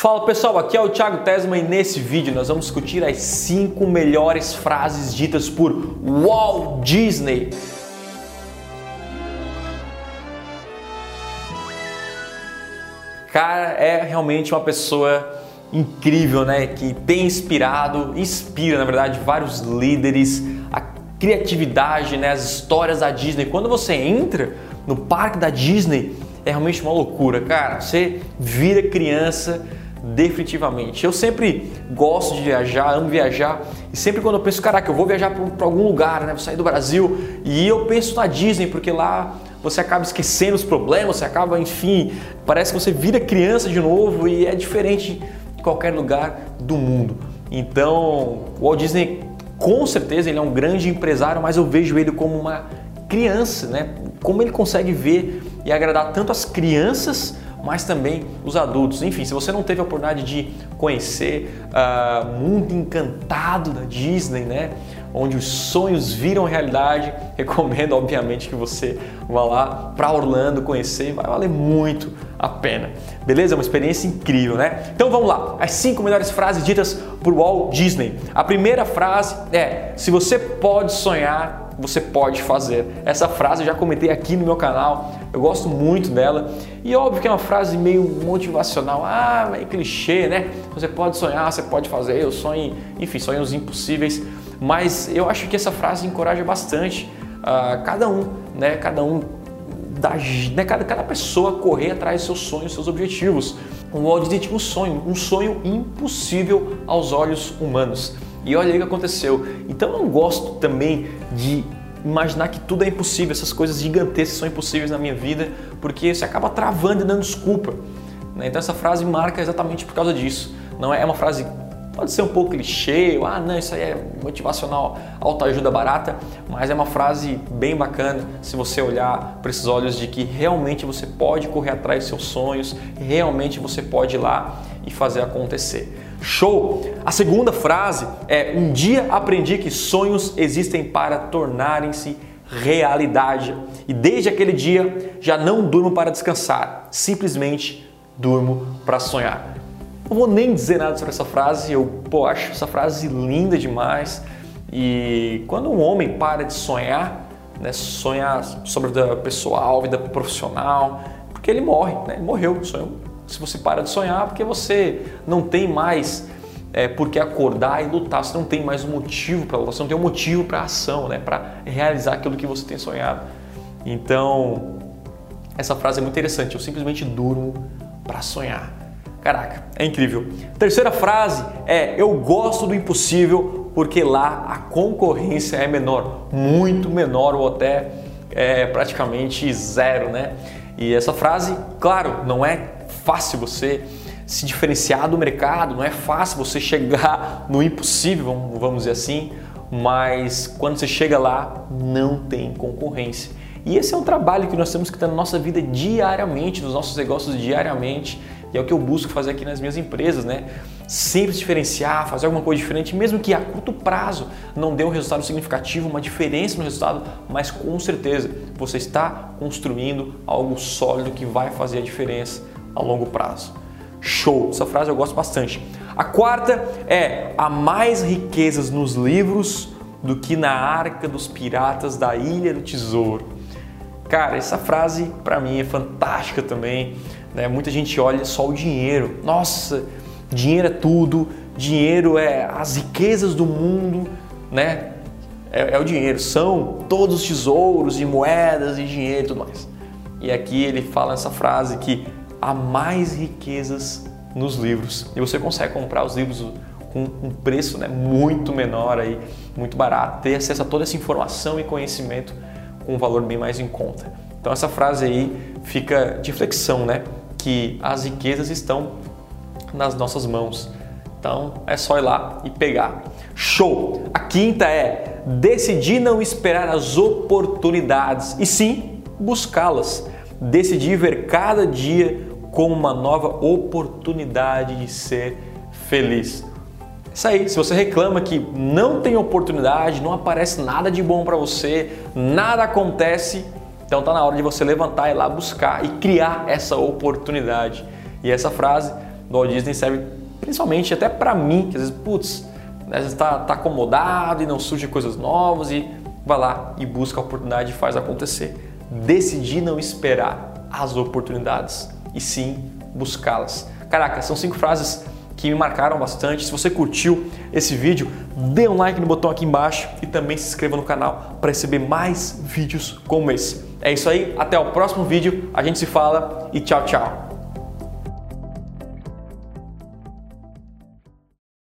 Fala pessoal, aqui é o Thiago Tesma e nesse vídeo nós vamos discutir as 5 melhores frases ditas por Walt Disney. Cara, é realmente uma pessoa incrível, né? Que tem inspirado, inspira na verdade vários líderes, a criatividade, né? As histórias da Disney. Quando você entra no parque da Disney, é realmente uma loucura, cara. Você vira criança definitivamente. Eu sempre gosto de viajar, amo viajar e sempre quando eu penso, caraca, eu vou viajar para algum lugar, né? Vou sair do Brasil e eu penso na Disney porque lá você acaba esquecendo os problemas, você acaba, enfim, parece que você vira criança de novo e é diferente de qualquer lugar do mundo. Então, o Walt Disney com certeza ele é um grande empresário, mas eu vejo ele como uma criança, né? Como ele consegue ver e agradar tanto as crianças mas também os adultos. Enfim, se você não teve a oportunidade de conhecer o uh, ah, mundo encantado da Disney, né? Onde os sonhos viram realidade, recomendo obviamente que você vá lá para Orlando conhecer, vai valer muito a pena. Beleza? É uma experiência incrível, né? Então vamos lá, as cinco melhores frases ditas por Walt Disney. A primeira frase é: se você pode sonhar, você pode fazer. Essa frase eu já comentei aqui no meu canal, eu gosto muito dela. E óbvio que é uma frase meio motivacional, ah, meio clichê, né? Você pode sonhar, você pode fazer, eu sonho, enfim, sonhos impossíveis. Mas eu acho que essa frase encoraja bastante uh, cada um, né? Cada um da, né? cada, cada pessoa correr atrás dos seus sonhos, seus objetivos. O Walt um sonho, um sonho impossível aos olhos humanos. E olha aí o que aconteceu. Então eu não gosto também de imaginar que tudo é impossível, essas coisas gigantescas são impossíveis na minha vida, porque você acaba travando e dando desculpa. Né? Então essa frase marca exatamente por causa disso. Não é uma frase pode ser um pouco clichê, ah não, isso aí é motivacional, autoajuda barata, mas é uma frase bem bacana se você olhar para esses olhos de que realmente você pode correr atrás dos seus sonhos, realmente você pode ir lá e fazer acontecer. Show! A segunda frase é: Um dia aprendi que sonhos existem para tornarem-se realidade. E desde aquele dia já não durmo para descansar, simplesmente durmo para sonhar. Não vou nem dizer nada sobre essa frase, eu pô, acho essa frase linda demais. E quando um homem para de sonhar, né, sonhar sobre a vida pessoal, vida profissional, porque ele morre, né, ele morreu, sonhou se você para de sonhar, porque você não tem mais é, por que acordar e lutar, você não tem mais um motivo para lutar, você não tem um motivo para ação, né, para realizar aquilo que você tem sonhado. Então, essa frase é muito interessante, eu simplesmente durmo para sonhar. Caraca, é incrível. Terceira frase é: Eu gosto do impossível porque lá a concorrência é menor, muito menor ou até é, praticamente zero, né? E essa frase, claro, não é fácil você se diferenciar do mercado, não é fácil você chegar no impossível, vamos dizer assim, mas quando você chega lá, não tem concorrência. E esse é um trabalho que nós temos que ter na nossa vida diariamente, nos nossos negócios diariamente, e é o que eu busco fazer aqui nas minhas empresas, né? Sempre se diferenciar, fazer alguma coisa diferente, mesmo que a curto prazo não dê um resultado significativo, uma diferença no resultado, mas com certeza você está construindo algo sólido que vai fazer a diferença a longo prazo. Show! Essa frase eu gosto bastante. A quarta é: há mais riquezas nos livros do que na arca dos piratas da Ilha do Tesouro. Cara, essa frase para mim é fantástica também. Né? Muita gente olha só o dinheiro. Nossa, dinheiro é tudo, dinheiro é as riquezas do mundo, né? É, é o dinheiro, são todos os tesouros e moedas e dinheiro e tudo mais. E aqui ele fala essa frase que há mais riquezas nos livros. E você consegue comprar os livros com um preço né, muito menor, aí, muito barato, ter acesso a toda essa informação e conhecimento com um valor bem mais em conta. Então essa frase aí fica de flexão, né? Que as riquezas estão nas nossas mãos. Então é só ir lá e pegar. Show! A quinta é decidir não esperar as oportunidades e sim buscá-las. Decidir ver cada dia como uma nova oportunidade de ser feliz. Isso aí, se você reclama que não tem oportunidade, não aparece nada de bom para você, nada acontece, então tá na hora de você levantar e lá buscar e criar essa oportunidade. E essa frase do Walt Disney serve principalmente até para mim, que às vezes, putz, às vezes está tá acomodado e não surgem coisas novas e vai lá e busca a oportunidade e faz acontecer. Decidir não esperar as oportunidades e sim buscá-las. Caraca, são cinco frases que me marcaram bastante. Se você curtiu esse vídeo, dê um like no botão aqui embaixo e também se inscreva no canal para receber mais vídeos como esse. É isso aí, até o próximo vídeo, a gente se fala e tchau, tchau.